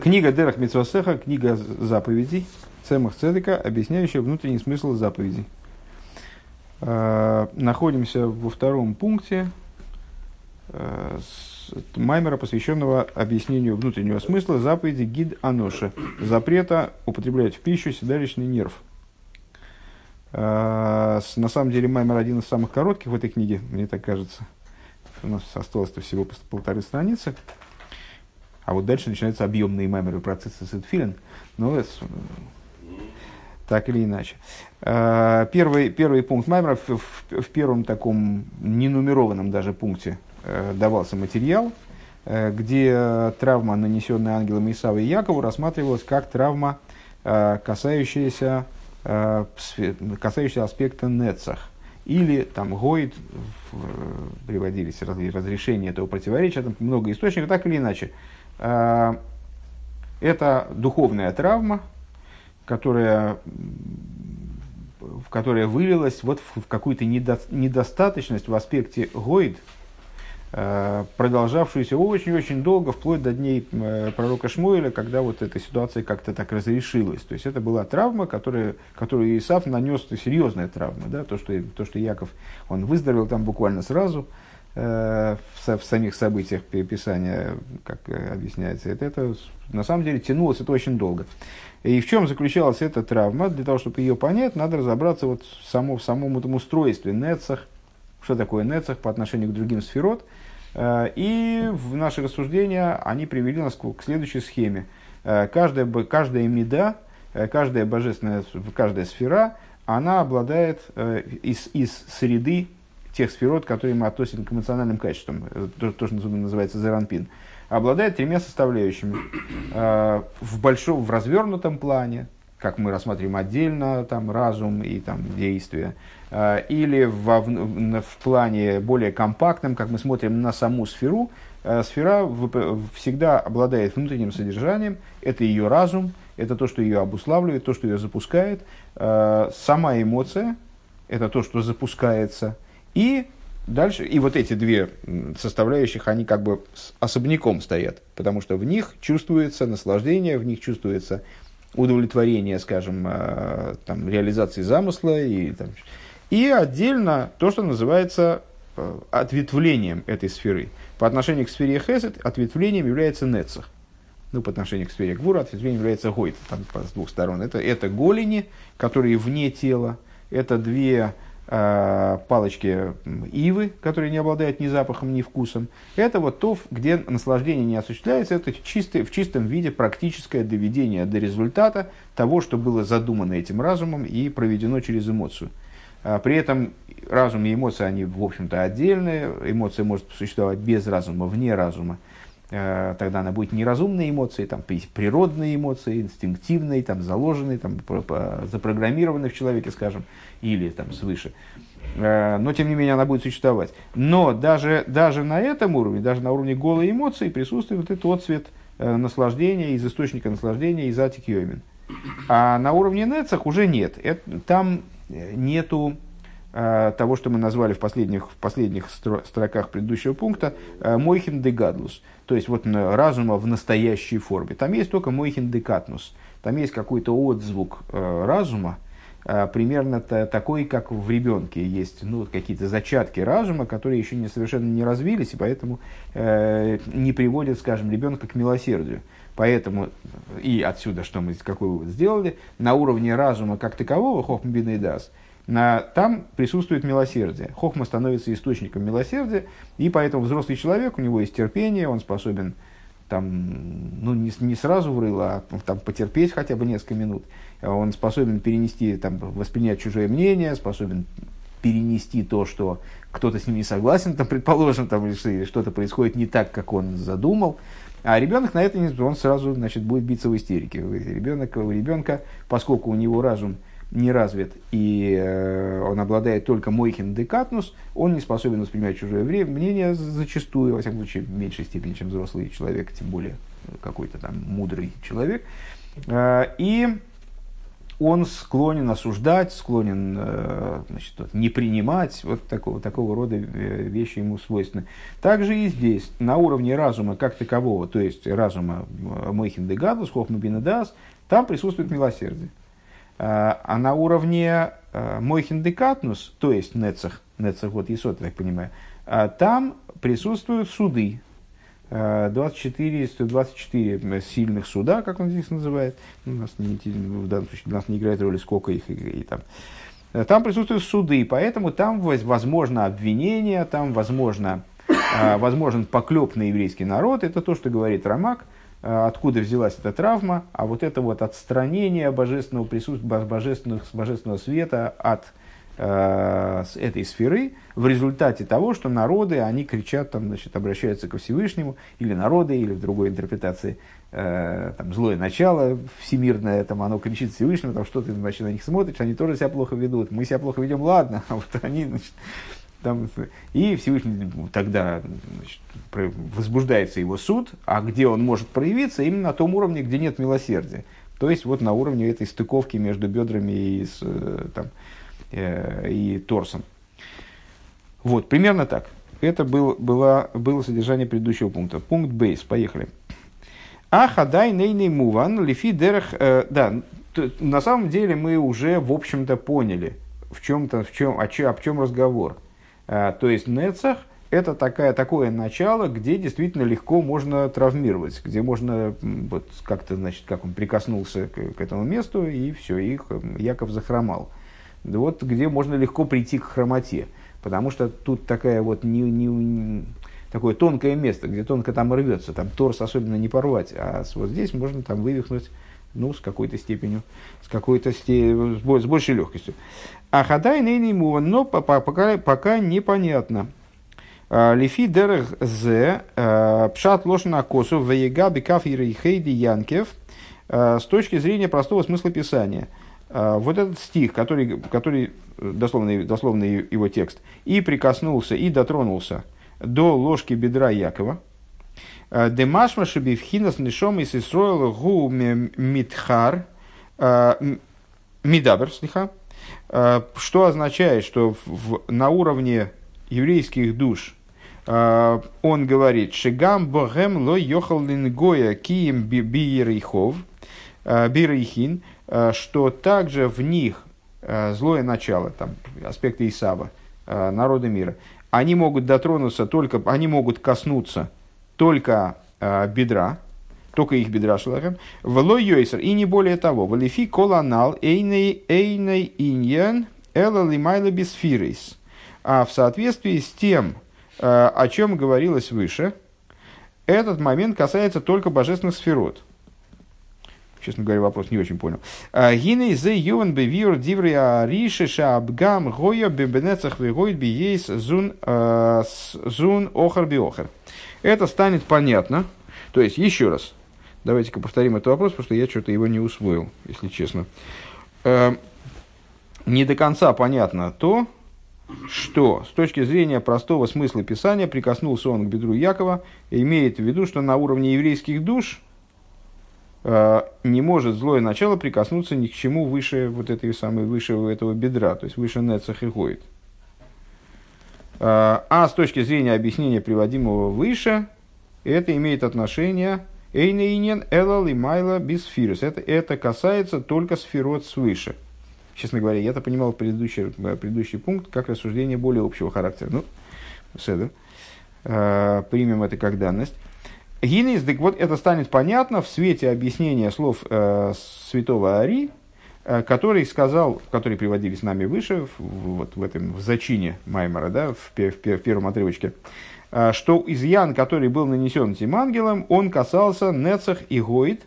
Книга Дерах Митсвасеха, книга заповедей, Цемах Цедека, объясняющая внутренний смысл заповедей. Э, находимся во втором пункте э, Маймера, посвященного объяснению внутреннего смысла заповеди Гид Аноша, запрета употреблять в пищу седалищный нерв. Э, на самом деле Маймер один из самых коротких в этой книге, мне так кажется. У нас осталось-то всего полторы страницы. А вот дальше начинаются объемные маймеры процессы Сетфилин. Но это, так или иначе. А, первый, первый пункт маймера в, в, в первом таком ненумерованном даже пункте э, давался материал, э, где травма, нанесенная ангелом Исава и Якову, рассматривалась как травма, э, касающаяся, касающаяся аспекта нецах. Или там Гойд, приводились разрешения этого противоречия, там много источников, так или иначе. Это духовная травма, которая, которая вылилась вот в, какую-то недо, недостаточность в аспекте Гойд, э, продолжавшуюся очень-очень долго, вплоть до дней э, пророка Шмуэля, когда вот эта ситуация как-то так разрешилась. То есть это была травма, которая, которую Исаф нанес, серьезная травма, да, то, что, то, что Яков, он выздоровел там буквально сразу, э, в, в самих событиях Писания, как объясняется, это, это на самом деле тянулось это очень долго. И в чем заключалась эта травма? Для того, чтобы ее понять, надо разобраться вот в, само, в самом этом устройстве нецах, что такое нецах по отношению к другим сферот. Э, и в наши рассуждения они привели нас к следующей схеме. Э, каждая, каждая меда, э, каждая божественная, каждая сфера, она обладает из, из среды тех сферот, которые мы относим к эмоциональным качествам, то, то что называется зеранпин обладает тремя составляющими. Э, в большом, в развернутом плане, как мы рассматриваем отдельно там, разум и там, действия, э, или в, в, в плане более компактном, как мы смотрим на саму сферу, э, сфера всегда обладает внутренним содержанием, это ее разум, это то, что ее обуславливает, то, что ее запускает, сама эмоция, это то, что запускается, и Дальше, и вот эти две составляющих, они как бы особняком стоят, потому что в них чувствуется наслаждение, в них чувствуется удовлетворение, скажем, э, там, реализации замысла, и, там, и отдельно то, что называется э, ответвлением этой сферы. По отношению к сфере Хесед ответвлением является Нецах. Ну, по отношению к сфере Гвура ответвлением является Гойт, там, с двух сторон. Это, это голени, которые вне тела, это две палочки ивы, которые не обладают ни запахом, ни вкусом. Это вот то, где наслаждение не осуществляется, это чистое, в чистом виде практическое доведение до результата того, что было задумано этим разумом и проведено через эмоцию. А при этом разум и эмоции, они, в общем-то, отдельные. Эмоция может существовать без разума, вне разума. Э, тогда она будет неразумной эмоцией, там, природной эмоцией, инстинктивной, там, заложенной, там, запрограммированной в человеке, скажем, или там, свыше. Э, но, тем не менее, она будет существовать. Но даже, даже на этом уровне, даже на уровне голой эмоции присутствует вот этот отцвет э, наслаждения, из источника наслаждения, из атик йомин. А на уровне нецах уже нет. Это, там нету того, что мы назвали в последних, в последних строках предыдущего пункта, мойхин де гадлус. То есть вот разума в настоящей форме. Там есть только мойхин декатнус. Там есть какой-то отзвук э, разума, э, примерно такой, как в ребенке есть ну, какие-то зачатки разума, которые еще не, совершенно не развились, и поэтому э, не приводят, скажем, ребенка к милосердию. Поэтому и отсюда, что мы какой вывод сделали, на уровне разума как такового, хохмбин и дас – на, там присутствует милосердие. Хохма становится источником милосердия, и поэтому взрослый человек, у него есть терпение, он способен там, ну, не, не сразу в рыло, а там, потерпеть хотя бы несколько минут. Он способен перенести, там, воспринять чужое мнение, способен перенести то, что кто-то с ним не согласен, там, предположим, там, или что-то происходит не так, как он задумал. А ребенок на это не он сразу значит, будет биться в истерике. Ребенок, у ребенка, поскольку у него разум не развит и э, он обладает только мойхин декатнус, он не способен воспринимать чужое время, мнение зачастую, во всяком случае, в меньшей степени, чем взрослый человек, тем более какой-то там мудрый человек. Э, и он склонен осуждать, склонен э, значит, не принимать, вот такого, такого рода вещи ему свойственны. Также и здесь, на уровне разума как такового, то есть разума Мойхин де Гадус, Хохма Бинадас, там присутствует милосердие. А на уровне Мойхин де Катнус, то есть Нецах, Нецах вот Есот, так понимаю, там присутствуют суды, 24, 124 сильных суда, как он здесь называет. У нас не, в данном случае для нас не играет роли, сколько их и, и там. Там присутствуют суды, поэтому там возможно обвинение, там возможно, возможен поклеп на еврейский народ. Это то, что говорит Рамак, откуда взялась эта травма, а вот это вот отстранение божественного присутствия, божественного, божественного света от Э, этой сферы в результате того, что народы, они кричат, там, значит, обращаются ко Всевышнему, или народы, или в другой интерпретации, э, там, злое начало всемирное, там, оно кричит Всевышнему, там, что ты вообще на них смотришь, они тоже себя плохо ведут, мы себя плохо ведем, ладно, а вот они, значит, там, и Всевышний тогда значит, возбуждается его суд, а где он может проявиться, именно на том уровне, где нет милосердия. То есть вот на уровне этой стыковки между бедрами и с, э, там, Э, и торсом. Вот, примерно так. Это был, было, было содержание предыдущего пункта. Пункт бейс. Поехали. Ахадай нейный муван лифи дерах... Э, да, на самом деле мы уже, в общем-то, поняли, в чем-то, в чем, о, чем, о чем разговор. А, то есть Нецах – это такая, такое начало, где действительно легко можно травмировать, где можно вот как-то, значит, как он прикоснулся к, к этому месту, и все, их Яков захромал вот где можно легко прийти к хромоте. Потому что тут такая вот не, не, такое тонкое место, где тонко там рвется, там торс особенно не порвать, а вот здесь можно там вывихнуть ну, с какой-то степенью, с какой-то сте... с большей легкостью. А хадай нейный муван, но пока, пока непонятно. А, Лифи дерех зе а, пшат лошна косу веега бекаф хейди янкев. А, с точки зрения простого смысла писания – вот этот стих, который, который дословный, дословный его текст, и прикоснулся, и дотронулся до ложки бедра Якова, Демашма шабивхинас нишом из Исроила гу митхар, а, мидабр, слиха, что означает, что в, на уровне еврейских душ он говорит, «Шигам богем ло йохал кием бирейхов, бирейхин», Э, что также в них э, злое начало, там, аспекты Исава, э, народа мира, они могут дотронуться только, они могут коснуться только бедра, только их бедра шелахем, вло йойсер, и не более того, валифи коланал эйней эйней иньян эла лимайла бисфирис. А в соответствии с тем, о чем говорилось выше, этот момент касается только божественных сферот – честно говоря, вопрос не очень понял. А, Гиней зе ювен бевир диври ариши шабгам гоя бебенецах вегоид биейс зун а, зун охар биохар. Это станет понятно. То есть, еще раз, давайте-ка повторим этот вопрос, потому что я что-то его не усвоил, если честно. А, не до конца понятно то, что с точки зрения простого смысла Писания прикоснулся он к бедру Якова, имеет в виду, что на уровне еврейских душ – Э, не может злое начало прикоснуться ни к чему выше вот этой самой, выше этого бедра, то есть выше Нецах и Гоид. Э, а с точки зрения объяснения, приводимого выше, это имеет отношение Эйнейнен Элал и Майла Бисфирус. Это, это касается только сферот свыше. Честно говоря, я это понимал предыдущий, э, предыдущий пункт как рассуждение более общего характера. Ну, седер. Примем это как данность. Гинейс, так вот это станет понятно в свете объяснения слов э, святого Ари, э, который сказал, которые приводились нами выше, в, вот в этом в зачине Маймара, да, в, в, в первом отрывочке, э, что изъян, который был нанесен этим ангелом, он касался Нецах и Гоид,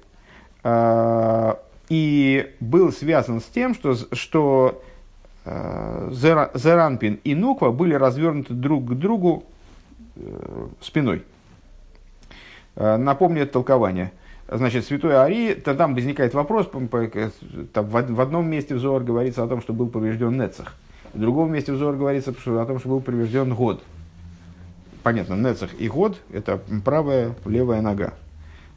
э, и был связан с тем, что, что э, Зеранпин и Нуква были развернуты друг к другу э, спиной. Напомню это толкование. Значит, святой Ари, там возникает вопрос, в одном месте взор говорится о том, что был поврежден Нецах. В другом месте взор говорится о том, что был поврежден год. Понятно, Нецах и год – это правая, левая нога.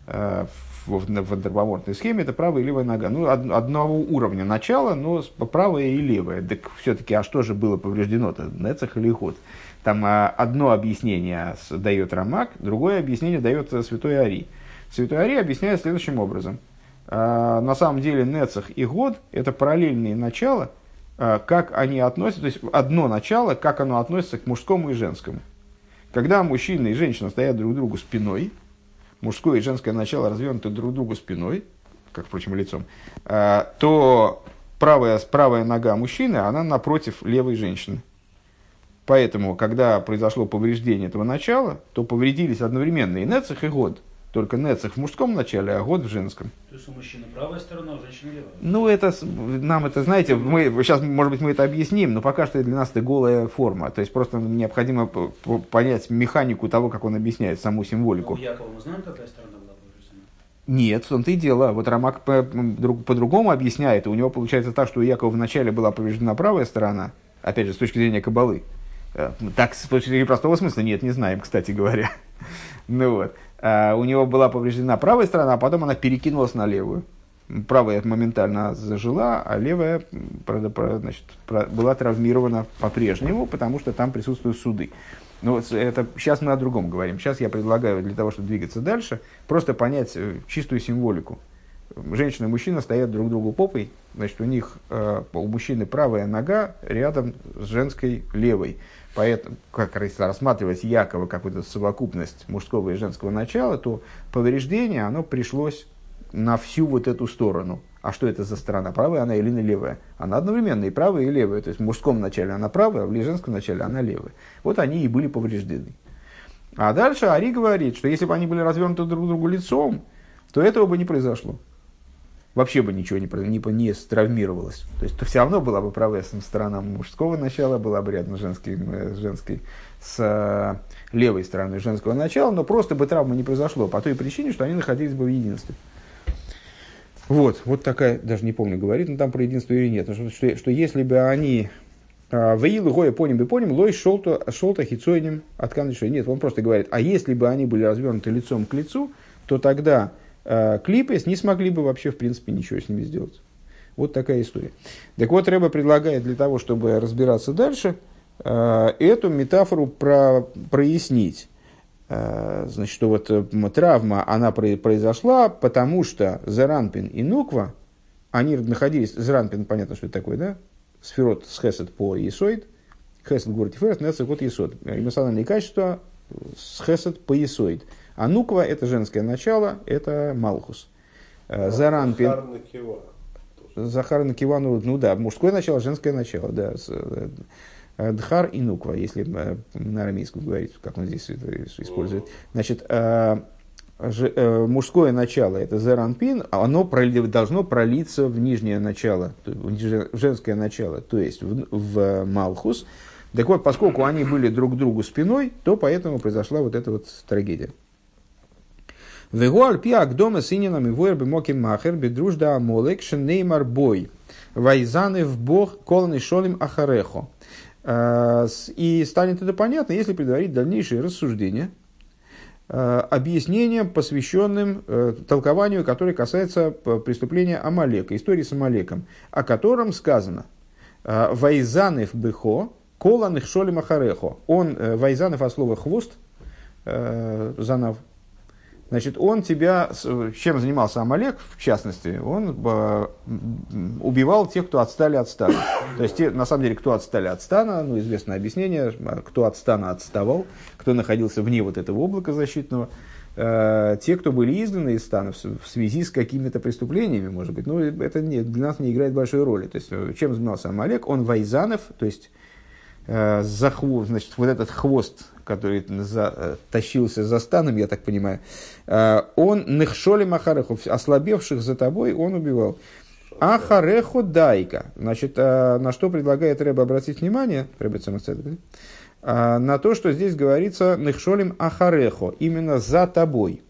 Э, в, в антропоморфной схеме это правая и левая нога. Ну, од, одного уровня начала, но правая и левая. Так все-таки, а что же было повреждено-то? Нецах или ход? Там а, одно объяснение дает Рамак, другое объяснение дает Святой Ари. Святой Ари объясняет следующим образом. А, на самом деле Нецах и Год – это параллельные начала, как они относятся, то есть одно начало, как оно относится к мужскому и женскому. Когда мужчина и женщина стоят друг другу спиной, мужское и женское начало развернуты друг другу спиной, как, впрочем, лицом, то правая, правая нога мужчины, она напротив левой женщины. Поэтому, когда произошло повреждение этого начала, то повредились одновременно и Нецех, и Год. Только Нецех в мужском начале, а Год в женском. То есть у мужчины правая сторона, у женщины левая? Ну, это, нам это, знаете, мы, сейчас, может быть, мы это объясним, но пока что для нас это голая форма. То есть, просто необходимо понять механику того, как он объясняет саму символику. Ну, у Якова мы знаем, какая сторона была? Нет, в том-то и дело. Вот Рамак по-другому объясняет. У него получается так, что у Якова вначале была повреждена правая сторона, опять же, с точки зрения Кабалы. Э, так, с точки зрения простого смысла, нет, не знаем, кстати говоря. ну вот. А у него была повреждена правая сторона, а потом она перекинулась на левую. Правая моментально зажила, а левая значит, была травмирована по-прежнему, потому что там присутствуют суды. Но это, сейчас мы о другом говорим. Сейчас я предлагаю для того, чтобы двигаться дальше, просто понять э, чистую символику. Женщина и мужчина стоят друг другу попой, значит, у них, э, у мужчины правая нога рядом с женской левой. Поэтому, как рассматривать Якова как вот совокупность мужского и женского начала, то повреждение, оно пришлось на всю вот эту сторону. А что это за сторона? Правая она или левая? Она одновременно и правая, и левая. То есть в мужском начале она правая, а в женском начале она левая. Вот они и были повреждены. А дальше Ари говорит, что если бы они были развернуты друг к другу лицом, то этого бы не произошло вообще бы ничего не, не, не травмировалось. То есть то все равно была бы правая сторона мужского начала, была бы рядом с женской, с женской с э, левой стороны женского начала, но просто бы травма не произошло по той причине, что они находились бы в единстве. Вот, вот такая, даже не помню, говорит он там про единство или нет, что, что, что если бы они э, Ваилы Гоя поним бы поним, лой шолто хицойним от Нет, он просто говорит, а если бы они были развернуты лицом к лицу, то тогда э, клипес не смогли бы вообще, в принципе, ничего с ними сделать. Вот такая история. Так вот, Рэба предлагает для того, чтобы разбираться дальше, э, эту метафору про, прояснить. Э, значит, что вот травма, она произошла, потому что Заранпин и Нуква, они находились, Заранпин, понятно, что это такое, да? Сферот с Хесед по Есоид, Хесед говорит Тиферес, Нецек вот Есод. Эмоциональные качества с Хесед по Есоид. А нуква – это женское начало, это Малхус. Э, Заранпин. Захар Накива, ну, ну да, мужское начало, женское начало, да. Э, Дхар и Нуква, если э, на арамейском говорить, как он здесь использует. Значит, мужское начало это Заранпин, оно должно пролиться в нижнее начало, в женское начало, то есть в, в Малхус. Так вот, поскольку они были друг к другу спиной, то поэтому произошла вот эта вот трагедия. Вегуаль пиак дома сининам и воер бемоки махер бедружда амолек шенеймар бой. Вайзаны в бог колоны шолим ахарехо. А, и станет это понятно, если предварить дальнейшие рассуждения, а, объяснением, посвященным э, толкованию, которое касается преступления Амалека, истории с Амалеком, о котором сказано «Вайзанев бехо, коланых шолим ахарехо». Он, э, Вайзанев от слова «хвост», э, занав, Значит, он тебя, чем занимался Амалек, в частности, он э, убивал тех, кто отстали от стана. То есть, те, на самом деле, кто отстали от стана, ну, известное объяснение, кто от стана отставал, кто находился вне вот этого облака защитного, э, те, кто были изгнаны из стана в, связи с какими-то преступлениями, может быть, ну, это не, для нас не играет большой роли. То есть, э, чем занимался Амалек? Он Вайзанов, то есть, за хвост, значит, вот этот хвост который за, э, тащился за станом, я так понимаю, э, он нехшоли махареху, ослабевших за тобой, он убивал. Ахареху дайка. Значит, э, на что предлагает Рэба обратить внимание, Рэба на то, что здесь говорится нехшолим ахареху, именно за тобой.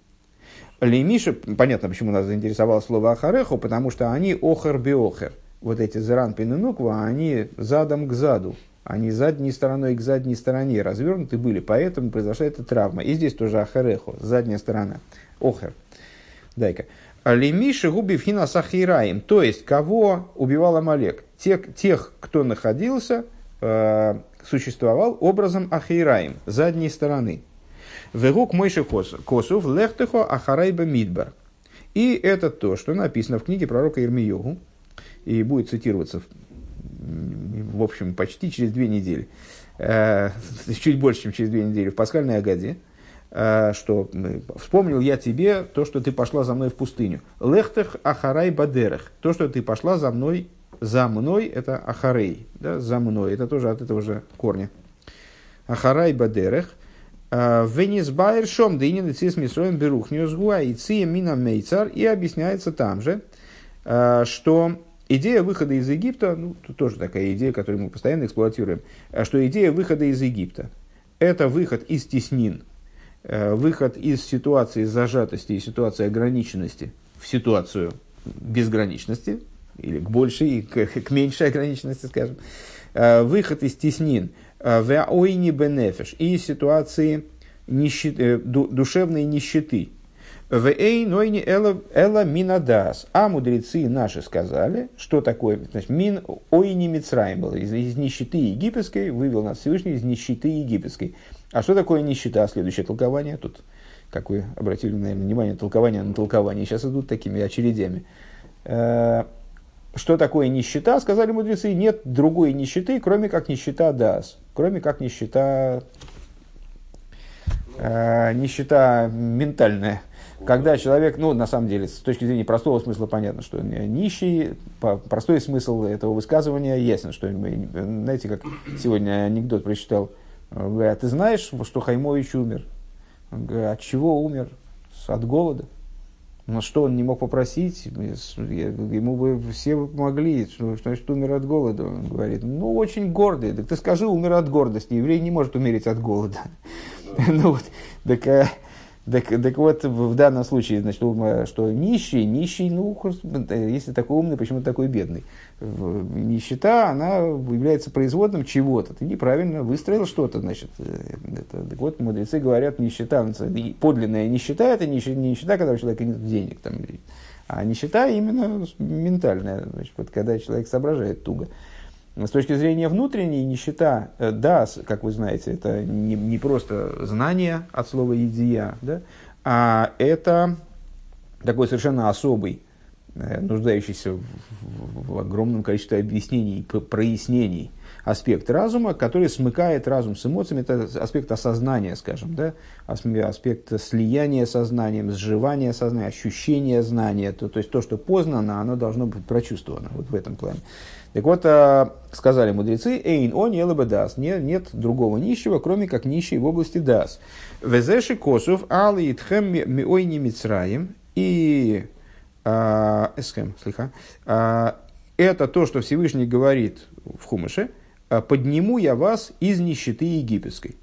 Лемиша, понятно, почему нас заинтересовало слово ахареху, потому что они охар биохер. Вот эти зран пинунуква, они задом к заду, они задней стороной к задней стороне развернуты были, поэтому произошла эта травма. И здесь тоже ахарехо, задняя сторона, охер. Дай-ка. Лемиши губи фина сахираем. То есть, кого убивал Амалек? Тех, тех кто находился, э, существовал образом Ахираем, задней стороны. Вегук мойши косов лехтехо ахарайба мидбар. И это то, что написано в книге пророка Ирмиюгу, и будет цитироваться, в общем, почти через две недели, э, чуть больше, чем через две недели, в пасхальной Агаде, э, что вспомнил я тебе то, что ты пошла за мной в пустыню. Лехтех ахарай бадерех. То, что ты пошла за мной, за мной, это ахарей, да, за мной, это тоже от этого же корня. Ахарай бадерех. Э, Венис Байер Шом Дынин Цис Мисроем Берухниус Гуа и Ция Мина Мейцар. И объясняется там же, что идея выхода из Египта, ну, тут тоже такая идея, которую мы постоянно эксплуатируем, что идея выхода из Египта – это выход из теснин, Э, выход из ситуации зажатости и ситуации ограниченности в ситуацию безграничности, или к большей, к, к меньшей ограниченности, скажем, э, выход из теснин э, в ойни бенефиш и ситуации нищеты, душевной нищеты. В эй нойни эла минадас. А мудрецы наши сказали, что такое, значит, мин ойни мицраим был, из, из нищеты египетской, вывел нас Всевышний из нищеты египетской. А что такое нищета? Следующее толкование. Тут, как вы обратили, наверное, внимание, толкование на толкование. Сейчас идут такими очередями. Э, что такое нищета? Сказали мудрецы, нет другой нищеты, кроме как нищета дас. Кроме как нищета, э, нищета ментальная. Когда человек, ну, на самом деле, с точки зрения простого смысла понятно, что нищий, простой смысл этого высказывания ясно, что, знаете, как сегодня анекдот прочитал, а ты знаешь, что Хаймович умер? Он говорит, от чего умер? От голода. Ну что, он не мог попросить? Ему бы все помогли. Что, значит, умер от голода? Он говорит, ну, очень гордый. Так ты скажи, умер от гордости. Еврей не может умереть от голода. Ну вот, так э, так, так вот, в данном случае, значит, что нищий, нищий, ну, если такой умный, почему такой бедный? Нищета, она является производным чего-то. Ты неправильно выстроил что-то, значит. Э, это, так вот, мудрецы говорят, нищета, подлинная нищета, это нищета, нищета когда у человека нет денег. Там, а нищета именно ментальная, значит, вот, когда человек соображает туго. С точки зрения внутренней, нищета, э, да, как вы знаете, это не, не просто знание от слова «идия», да, а это такой совершенно особый, э, нуждающийся в, в, в огромном количестве объяснений, прояснений аспект разума, который смыкает разум с эмоциями, это аспект осознания, скажем, да, аспект слияния сознанием, сживания сознания, ощущения знания, то, то есть то, что познано, оно должно быть прочувствовано, вот в этом плане. Так вот, а, сказали мудрецы, «Эйн он елабе дас». Нет, нет другого нищего, кроме как нищий в области дас. «Везеши косов али итхем миойни мицраем». И а, эсхем, слыха, а, это то, что Всевышний говорит в Хумыше, «Подниму я вас из нищеты египетской».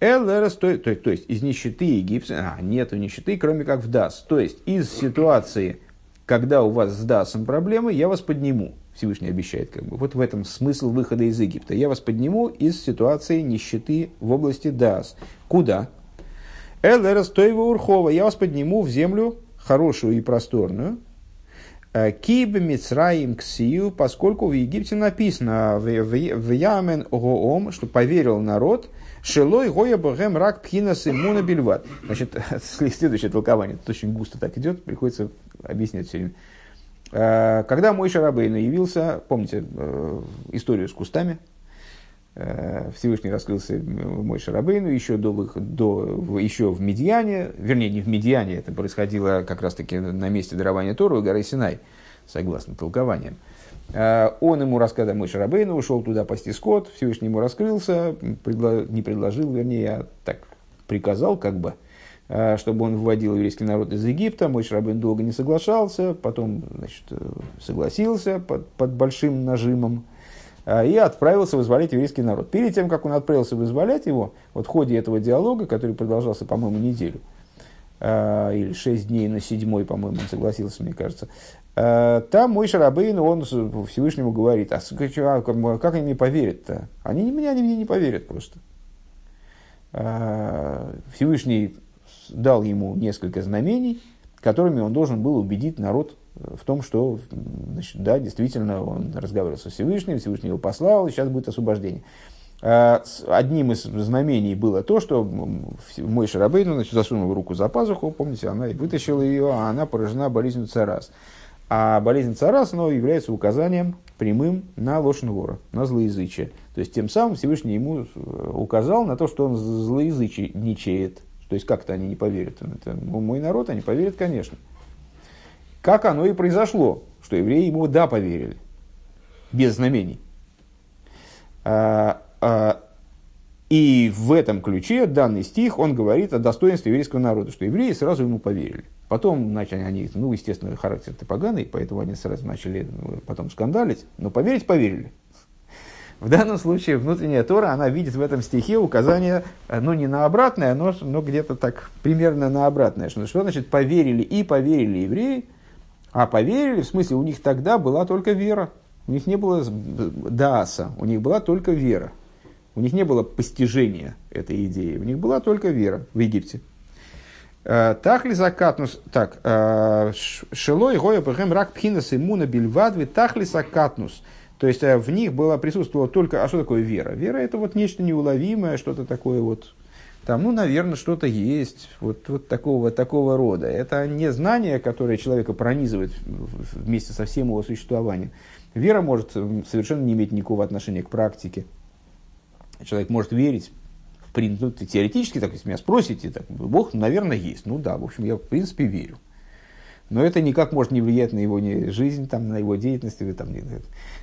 ЛРС, то, то, то есть из нищеты египетской, а, нету нищеты, кроме как в ДАС. То есть из ситуации, когда у вас с ДАСом проблемы, я вас подниму. Всевышний обещает, как бы. Вот в этом смысл выхода из Египта. Я вас подниму из ситуации нищеты в области Дас. Куда? Элера Стоева Урхова. Я вас подниму в землю хорошую и просторную. Э, Киб Мицраим Ксию, поскольку в Египте написано в Ямен Гоом, что поверил народ, Шелой Гоя Богем Рак Пхина Симуна Бельват. Значит, следующее толкование, это очень густо так идет, приходится объяснять все время. Э, когда мой Шарабейн явился, помните э, историю с кустами, Всевышний раскрылся мой Шарабейну еще, до, выход, до, еще в Медиане, вернее, не в Медиане, это происходило как раз-таки на месте дарования Тору горы Синай, согласно толкованиям. Он ему рассказал, мой Шарабейну ушел туда пасти скот, Всевышний ему раскрылся, предло, не предложил, вернее, а так приказал как бы – Э, чтобы он вводил еврейский народ из Египта. Мой Шрабин долго не соглашался, потом значит, э, согласился под, под большим нажимом э, и отправился вызволять еврейский народ. Перед тем, как он отправился вызволять его, вот в ходе этого диалога, который продолжался, по-моему, неделю, или шесть дней на седьмой, по-моему, он согласился, мне кажется, там мой Шарабейн, он Всевышнему говорит, а, а как они мне поверят-то? Они меня, они мне не поверят просто. Всевышний дал ему несколько знамений, которыми он должен был убедить народ в том, что значит, да, действительно он разговаривал со Всевышним, Всевышний его послал, и сейчас будет освобождение. А, одним из знамений было то, что мой Шарабейн значит, засунул руку за пазуху, помните, она вытащила ее, а она поражена болезнью царас. А болезнь царас она является указанием прямым на ложь вора, на злоязычие. То есть тем самым Всевышний ему э, указал на то, что он злоязычничает. То есть как-то они не поверят. Это мой народ, они поверят, конечно. Как оно и произошло, что евреи ему да поверили, без знамений. А, а, и в этом ключе данный стих, он говорит о достоинстве еврейского народа, что евреи сразу ему поверили. Потом начали они, ну, естественно, характер-то поганый, поэтому они сразу начали ну, потом скандалить, но поверить поверили. В данном случае внутренняя Тора, она видит в этом стихе указание, ну, не на обратное, но, но где-то так примерно на обратное. Что, что значит поверили и поверили евреи, а поверили, в смысле, у них тогда была только вера. У них не было дааса, у них была только вера. У них не было постижения этой идеи, у них была только вера в Египте. Э, так ли закатнус, так, э, шелой гоя пэхэм рак пхинас иммуна бельвадви, так ли закатнус. То есть э, в них было, присутствовала только, а что такое вера? Вера это вот нечто неуловимое, что-то такое вот, там, ну, наверное, что-то есть, вот, вот такого, такого рода. Это не знание, которое человека пронизывает вместе со всем его существованием. Вера может совершенно не иметь никакого отношения к практике. Человек может верить, в принципе, ну, теоретически, так, если меня спросите, так, Бог, наверное, есть. Ну да, в общем, я в принципе верю. Но это никак может не влиять на его жизнь, там, на его деятельность или там,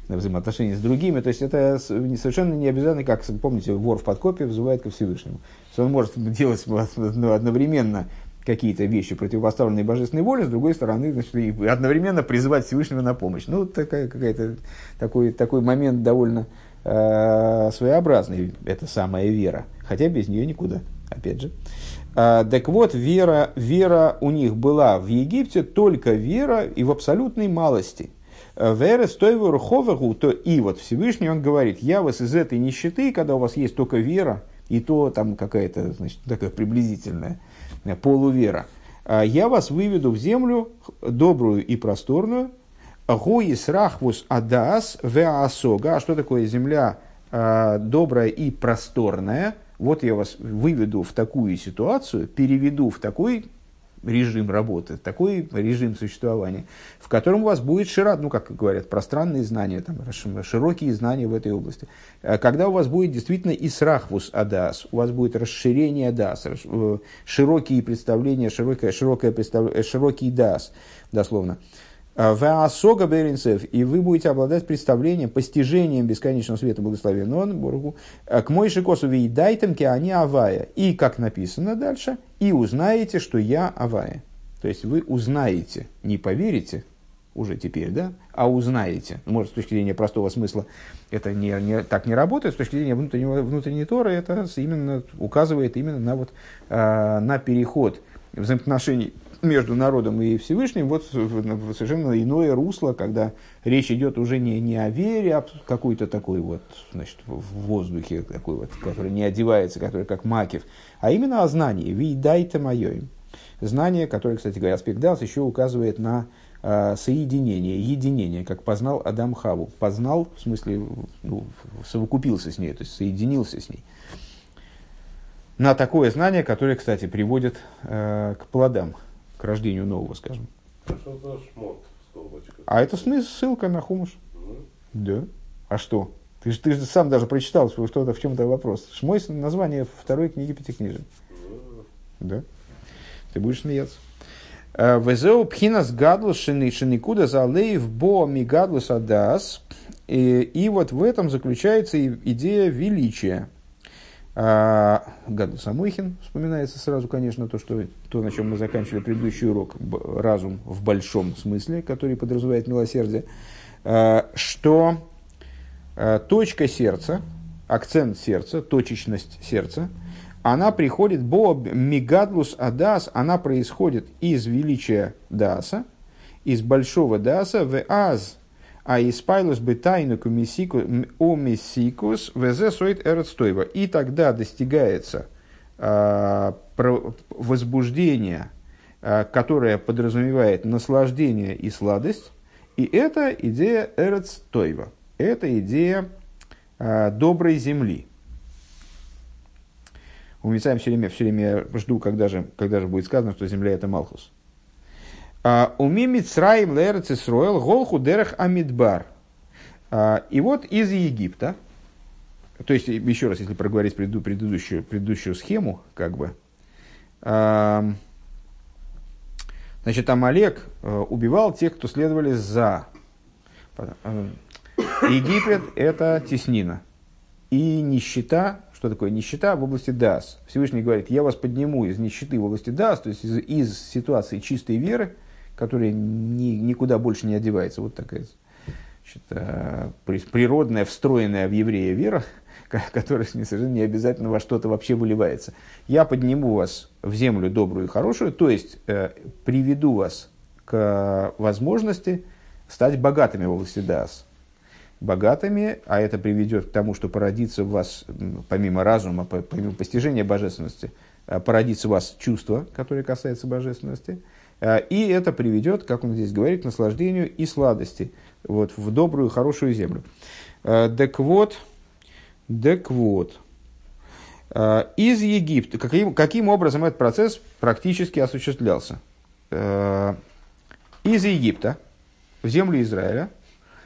на взаимоотношения с другими. То есть это совершенно не обязательно, как, помните, вор в подкопе взывает ко Всевышнему. Что он может делать ну, одновременно какие-то вещи, противопоставленные божественной воле, с другой стороны, значит, и одновременно призывать Всевышнего на помощь. Ну, такая, какая-то, такой, такой момент довольно э, своеобразный, это самая вера. Хотя без нее никуда, опять же. А, так вот, вера, вера у них была в Египте только вера и в абсолютной малости. Э, вера стоеву руховаху, то и вот Всевышний он говорит, я вас из этой нищеты, когда у вас есть только вера, и то там какая-то, значит, такая приблизительная э, полувера, «А я вас выведу в землю добрую и просторную, Гуис рахвус адас веасога. А что такое земля добрая и просторная? Вот я вас выведу в такую ситуацию, переведу в такой режим работы, такой режим существования, в котором у вас будет широт, ну, как говорят, пространные знания, там, широкие знания в этой области. Э, когда у вас будет действительно исрахвус адас, у вас будет расширение дас, э, широкие представления, широкое, широкое представ... Э, широкий дас, дословно. Ваасога Беринцев, и вы будете обладать представлением, постижением бесконечного света благословенного Богу, к Мойши Косу Вейдайтем они Авая. И, как написано дальше, и узнаете, что я Авая. То есть вы узнаете, не поверите, уже теперь, да, а узнаете. Может, с точки зрения простого смысла это не, не, так не работает, с точки зрения внутреннего, внутренней Торы это именно указывает именно на, вот, э, на переход взаимоотношений между народом и Всевышним вот совершенно иное русло, когда речь идет уже не, не о вере, а какой-то такой вот, значит, в воздухе, такой вот, который не одевается, который как макев, а именно о знании. Ви дайте мое. Знание, которое, кстати говоря, аспект Дас еще указывает на э, соединение, единение, как познал Адам Хаву. Познал, в смысле, ну, совокупился с ней, то есть соединился с ней на такое знание, которое, кстати, приводит э, к плодам рождению нового, скажем. А это ссылка на хумуш. Mm. Да. А что? Ты же, ты же сам даже прочитал, что это в чем-то вопрос. Шмой название второй книги Пятикнижия. Да. Ты будешь смеяться. «Э, Везеу пхинас гадлус шиникуда залеев бо мигадлус адас. И вот в этом заключается идея величия. А, Гаду Самойхин вспоминается сразу, конечно, то, что, то, на чем мы заканчивали предыдущий урок, разум в большом смысле, который подразумевает милосердие, а, что а, точка сердца, акцент сердца, точечность сердца, она приходит, бо мигадлус адас, она происходит из величия даса, из большого даса, в аз а испайлус бы тайну умисикус везе соит эрцтойва. И тогда достигается а, возбуждение э, которая подразумевает наслаждение и сладость. И это идея Эрец Тойва. Это идея э, доброй земли. У Мицаем все время, все время жду, когда же, когда же будет сказано, что земля это Малхус. А, Уми Мицраим Лерец Исроэл Голху Дерех Амидбар. А, и вот из Египта, то есть, еще раз, если проговорить преду, предыдущую, предыдущую схему, как бы, а, значит, Амалек убивал тех, кто следовали за. Египет – это теснина. И нищета, что такое нищета в области Дас? Всевышний говорит, я вас подниму из нищеты в области Дас, то есть из, из ситуации чистой веры, которая ни, никуда больше не одевается. Вот такая значит, э, природная, встроенная в еврея вера, которая совершенно не обязательно во что-то вообще выливается. Я подниму вас в землю добрую и хорошую, то есть э, приведу вас к возможности стать богатыми в области Дас. Богатыми, а это приведет к тому, что породится в вас, помимо разума, помимо постижения божественности, э, породится в вас чувство, которое касается божественности – и это приведет, как он здесь говорит, к наслаждению и сладости вот, в добрую, хорошую землю. Так вот, так вот, э, из Египта, каким, каким образом этот процесс практически осуществлялся? Из Египта в землю Израиля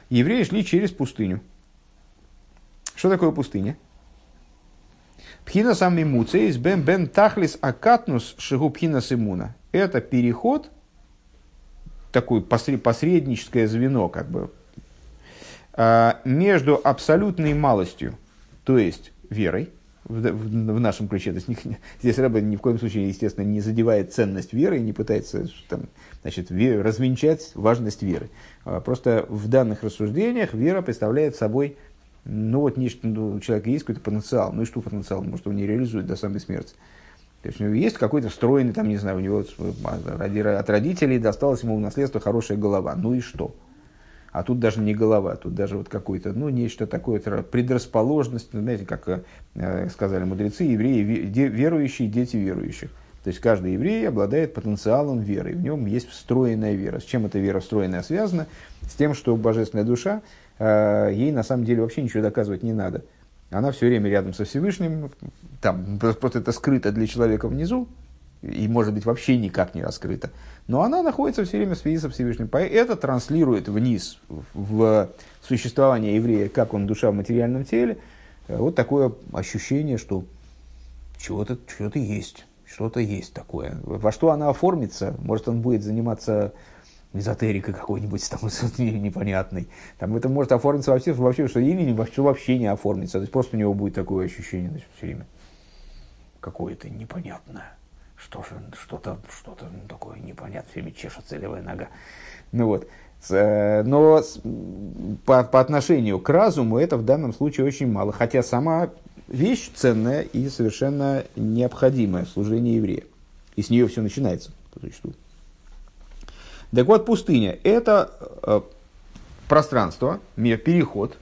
евреи шли через пустыню. Что такое пустыня? Пхина сами муцейс бен бен тахлис акатнус шигу пхина симуна это переход, такое посредническое звено, как бы, а, между абсолютной малостью, то есть верой, в, нашем ключе. То есть, здесь Рэбе ни в коем случае, естественно, не задевает ценность веры и не пытается там, значит, развенчать важность веры. А просто в данных рассуждениях вера представляет собой, ну вот нечто, ну, у человека есть какой-то потенциал, ну и что потенциал, может он не реализует до самой смерти. То есть у него есть какой-то встроенный, там, не знаю, у него от родителей досталось ему в наследство хорошая голова. Ну и что? А тут даже не голова, тут даже вот какой-то, ну, нечто такое, предрасположенность, знаете, как э, сказали мудрецы, евреи, верующие, дети верующих. То есть каждый еврей обладает потенциалом веры, в нем есть встроенная вера. С чем эта вера встроенная связана? С тем, что божественная душа, ей на самом деле вообще ничего доказывать не надо она все время рядом со Всевышним, там просто это скрыто для человека внизу, и может быть вообще никак не раскрыто. Но она находится все время в связи со Всевышним. Это транслирует вниз в существование еврея, как он душа в материальном теле, вот такое ощущение, что чего-то чего есть, что-то есть такое. Во что она оформится, может он будет заниматься эзотерика какой-нибудь там непонятный. Там это может оформиться вообще, вообще что или вообще, вообще не оформится. То есть просто у него будет такое ощущение значит, все время. Какое-то непонятное. Что же, что-то, что-то такое непонятное, все время чешется левая нога. Ну вот. Э, но по, по отношению к разуму это в данном случае очень мало. Хотя сама вещь ценная и совершенно необходимая в служении еврея. И с нее все начинается, по существу. Так вот, пустыня – это э, пространство, переход,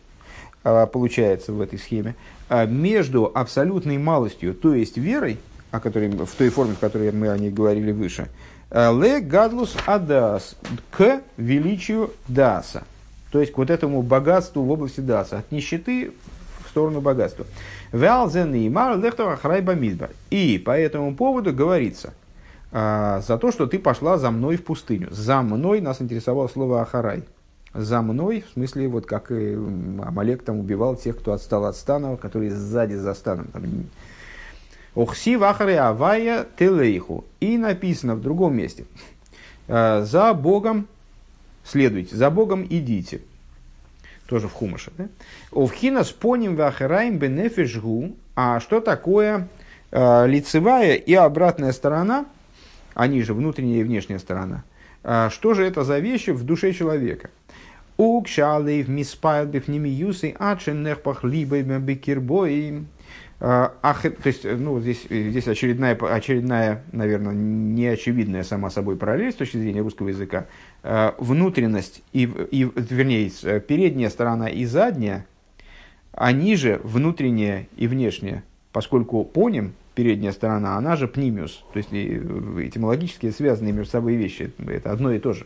э, получается в этой схеме, э, между абсолютной малостью, то есть верой, о которой, в той форме, в которой мы о ней говорили выше, ле гадлус адас, к величию даса, то есть к вот этому богатству в области даса, от нищеты в сторону богатства. И по этому поводу говорится – за то, что ты пошла за мной в пустыню. За мной нас интересовало слово Ахарай. За мной, в смысле, вот как и Амалек там убивал тех, кто отстал от стана, которые сзади за станом. Охси вахаре авая телейху. И написано в другом месте. «А, за Богом следуйте, за Богом идите. Тоже в Хумаше. Да? Овхина споним вахараем бенефишгу. А что такое э, лицевая и обратная сторона – они же внутренняя и внешняя сторона. А что же это за вещи в душе человека? Укшалейв миспайлбив немиюсы аченнехпах либо бекирбой. А, то есть, ну, здесь, здесь очередная, очередная, наверное, неочевидная сама собой параллель с точки зрения русского языка. А, внутренность, и, и, вернее, передняя сторона и задняя, они же внутренняя и внешняя, поскольку поним, передняя сторона, она же пнимиус. То есть и, э, этимологически связанные между собой вещи. Это одно и то же.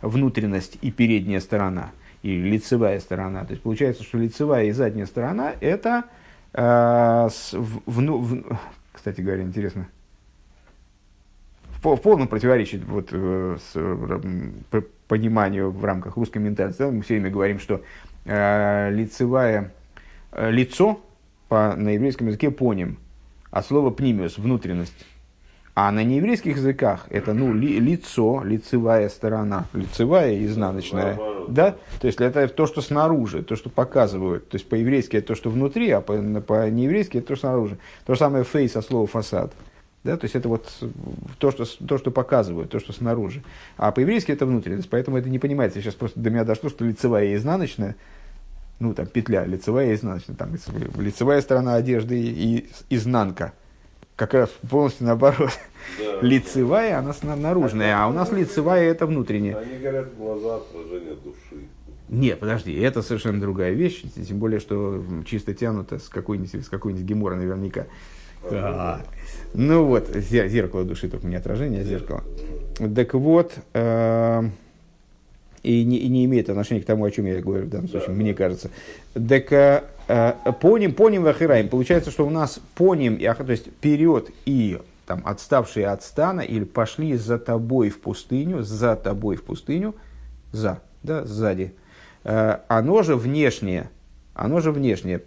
Внутренность и передняя сторона, или лицевая сторона. То есть получается, что лицевая и задняя сторона это э, с, в, в, в, кстати говоря, интересно, в, в полном противоречии вот, э, с э, пониманию в рамках русской ментальности. Мы все время говорим, что э, лицевая, э, лицо по, на еврейском языке поним, а слово пнимиус – внутренность. А на нееврейских языках это ну, ли, лицо, лицевая сторона, лицевая и изнаночная. Да? То есть это то, что снаружи, то, что показывают. То есть по-еврейски это то, что внутри, а по, по нееврейски это то, что снаружи. То же самое фейс от слова фасад. Да? То есть это вот то что, то, что показывают, то, что снаружи. А по-еврейски это внутренность. Поэтому это не понимается. Сейчас просто до меня дошло, что лицевая и изнаночная, ну там петля, лицевая и изнаночная, там лицевая сторона одежды и изнанка – как раз полностью наоборот. Да, лицевая, да. она наружная, а у нас лицевая это внутренняя. Они говорят, глаза отражение души. Не, подожди, это совершенно другая вещь, тем более, что чисто тянуто с какой-нибудь, с какой-нибудь гемора наверняка. А, ну вот, зеркало души, только не отражение, а зеркало. Так вот, э, и, не, и не имеет отношения к тому, о чем я говорю в данном случае, мне кажется. Так э, поним, поним вахираем. Получается, что у нас поним, то есть вперед и там, отставшие от стана, или пошли за тобой в пустыню, за тобой в пустыню, за, да, сзади. Э, оно же внешнее, оно же внешнее.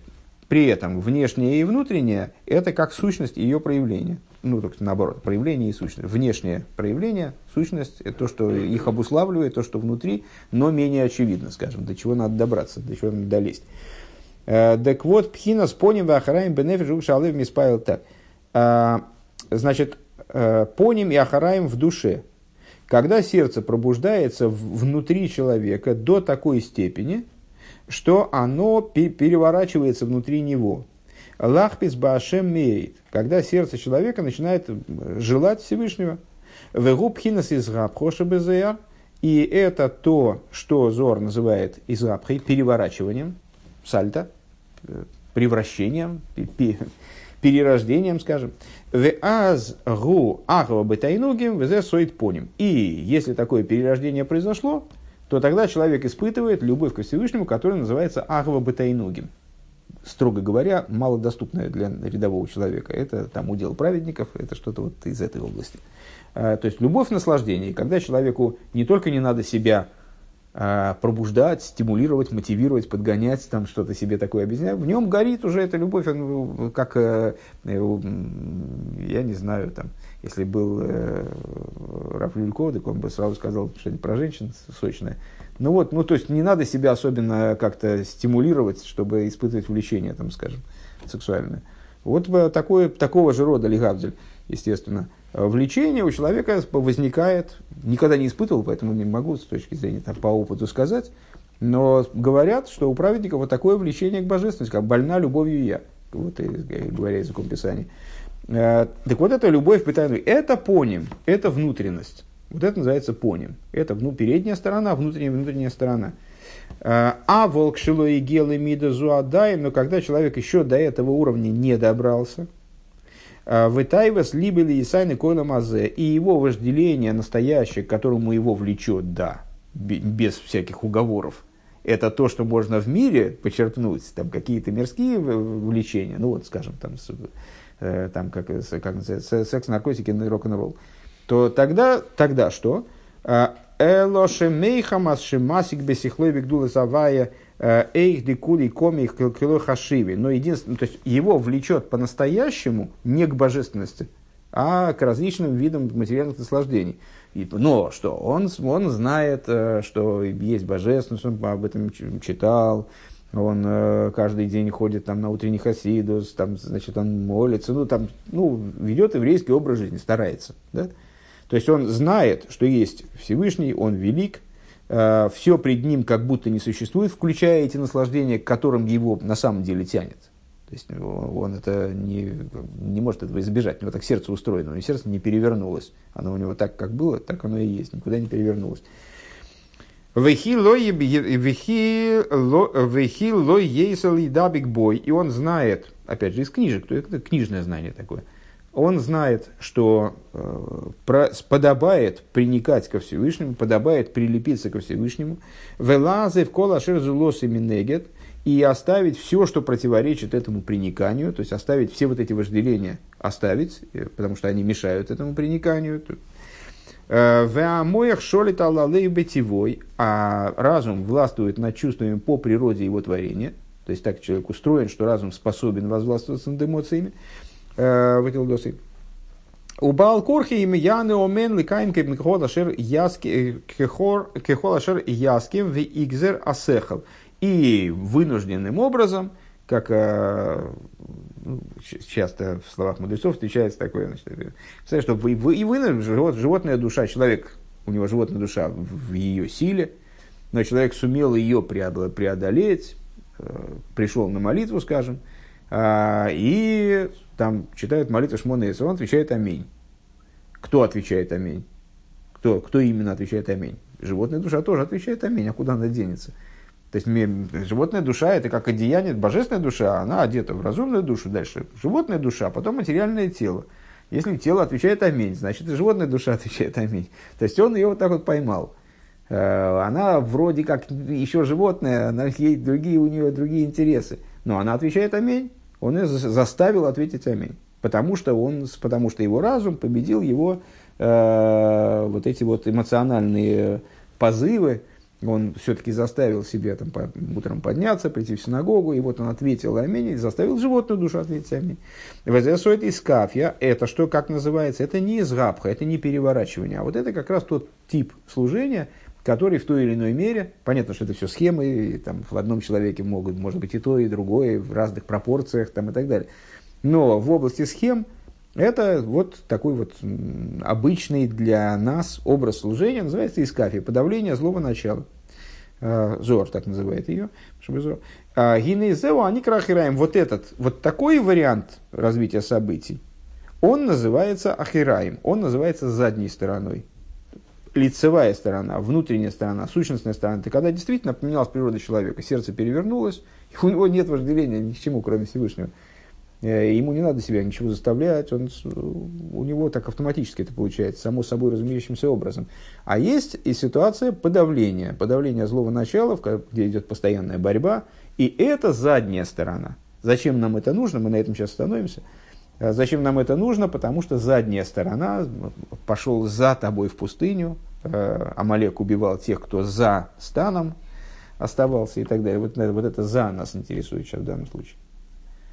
При этом внешнее и внутреннее – это как сущность ее проявления – ну, так наоборот, проявление и сущность. Внешнее проявление, сущность, это то, что их обуславливает, то, что внутри, но менее очевидно, скажем, до чего надо добраться, до чего надо долезть. Э, так вот, пхина с поним ахараем бенефиш шалыв миспайл так. Значит, поним и ахараем в душе. Когда сердце пробуждается внутри человека до такой степени, что оно переворачивается внутри него – Лахпис Баашем Мейт, когда сердце человека начинает желать Всевышнего. Вегубхинас из Рабхоша Безеяр, и это то, что Зор называет израбхой, переворачиванием, сальто, э, превращением, перерождением, скажем. В аз гу ахва бетайнугим везе соит поним. И если такое перерождение произошло, то тогда человек испытывает любовь к Всевышнему, которая называется ахва бетайнугим строго говоря, малодоступное для рядового человека. Это там удел праведников, это что-то вот из этой области. А, то есть любовь наслаждение, когда человеку не только не надо себя а, пробуждать, стимулировать, мотивировать, подгонять, там что-то себе такое объяснять, в нем горит уже эта любовь, он, как, э, э, я не знаю, там, если был э, Раф Люльков, так он бы сразу сказал что-нибудь про женщин сочное. Ну вот, ну то есть не надо себя особенно как-то стимулировать, чтобы испытывать влечение, там, скажем, сексуальное. Вот такое, такого же рода лигавдель, естественно. Влечение у человека возникает, никогда не испытывал, поэтому не могу с точки зрения там, по опыту сказать, но говорят, что у праведника вот такое влечение к божественности, как больна любовью я, вот говоря языком Писания. Э, так вот, эта любовь это поним, это внутренность. Вот это называется поним. Это ну, передняя сторона, внутренняя внутренняя сторона. А, а волк шило и гелы мида зуадаем, но когда человек еще до этого уровня не добрался, а, Вытайвас либели Исайны Койла Мазе, и его вожделение настоящее, к которому его влечет, да, без всяких уговоров, это то, что можно в мире почерпнуть, там какие-то мирские влечения, ну вот, скажем, там, э, там как, как называется, секс, наркотики, рок-н-ролл то тогда, тогда что? А, אלא שמחמת שמשיג בשכלו בגדולת הוי' э, איך דכולא קמיה כלא חשיבי. Но единственное, то есть его влечет по-настоящему не к божественности, а к различным видам материальных наслаждений. Но что? Он, он знает, э, что есть божественность, он об этом читал, он э, каждый день ходит там на утренний хасидус, там, значит, он молится, ну, там, ну, ведет еврейский образ жизни, старается, да? То есть он знает, что есть Всевышний, он велик, э, все пред ним как будто не существует, включая эти наслаждения, к которым его на самом деле тянет. То есть он это не, не может этого избежать. У него так сердце устроено, у него сердце не перевернулось. Оно у него так, как было, так оно и есть, никуда не перевернулось. Вехи ло и. И он знает, опять же, из книжек, то это книжное знание такое – он знает, что э, подобает приникать ко Всевышнему, подобает прилепиться ко Всевышнему, велазы в колашер зулос и и оставить все, что противоречит этому приниканию, то есть оставить все вот эти вожделения, оставить, э, потому что они мешают этому приниканию. Э, Веамоях шолит аллалей бетевой, а разум властвует над чувствами по природе его творения, то есть так человек устроен, что разум способен возвластвоваться над эмоциями. Э, Ватилдосы. У Балкорхи им яны омен ликаем кехол ашер яским в игзер асехал. И вынужденным образом, как э, ну, часто в словах мудрецов встречается такое, значит, представляешь, что вы, вы, и вы, живот, животная душа, человек, у него животная душа в, в ее силе, но человек сумел ее преодолеть, э, пришел на молитву, скажем, и там читают молитву Шмона и он отвечает «Аминь». Кто отвечает «Аминь»? Кто, кто именно отвечает «Аминь»? Животная душа тоже отвечает «Аминь», а куда она денется? То есть животная душа это как одеяние, божественная душа, она одета в разумную душу, дальше животная душа, потом материальное тело. Если тело отвечает аминь, значит и животная душа отвечает аминь. То есть он ее вот так вот поймал. Э, она вроде как еще животное, она, есть другие, у нее другие интересы. Но она отвечает аминь он ее заставил ответить аминь. Потому что, он, потому что его разум победил его э, вот эти вот эмоциональные позывы. Он все-таки заставил себя там, по, утром подняться, прийти в синагогу, и вот он ответил аминь, и заставил животную душу ответить аминь. Возрасует из кафья, это что, как называется? Это не из габха, это не переворачивание, а вот это как раз тот тип служения, который в той или иной мере, понятно, что это все схемы, и, там, в одном человеке могут, может быть и то, и другое, в разных пропорциях там, и так далее. Но в области схем это вот такой вот обычный для нас образ служения, называется искафия, подавление злого начала. А, зор, так называет ее. А, Гинейзеу, они крахираем. Вот этот, вот такой вариант развития событий, он называется ахираем, он называется задней стороной лицевая сторона, внутренняя сторона, сущностная сторона, это когда действительно поменялась природа человека, сердце перевернулось, и у него нет вожделения ни к чему, кроме Всевышнего. Э, ему не надо себя ничего заставлять, он, у него так автоматически это получается, само собой разумеющимся образом. А есть и ситуация подавления, подавления злого начала, где идет постоянная борьба, и это задняя сторона. Зачем нам это нужно, мы на этом сейчас остановимся. Э, зачем нам это нужно? Потому что задняя сторона пошел за тобой в пустыню, э, Амалек убивал тех, кто за станом оставался и так далее. Вот, вот это за нас интересует сейчас в данном случае.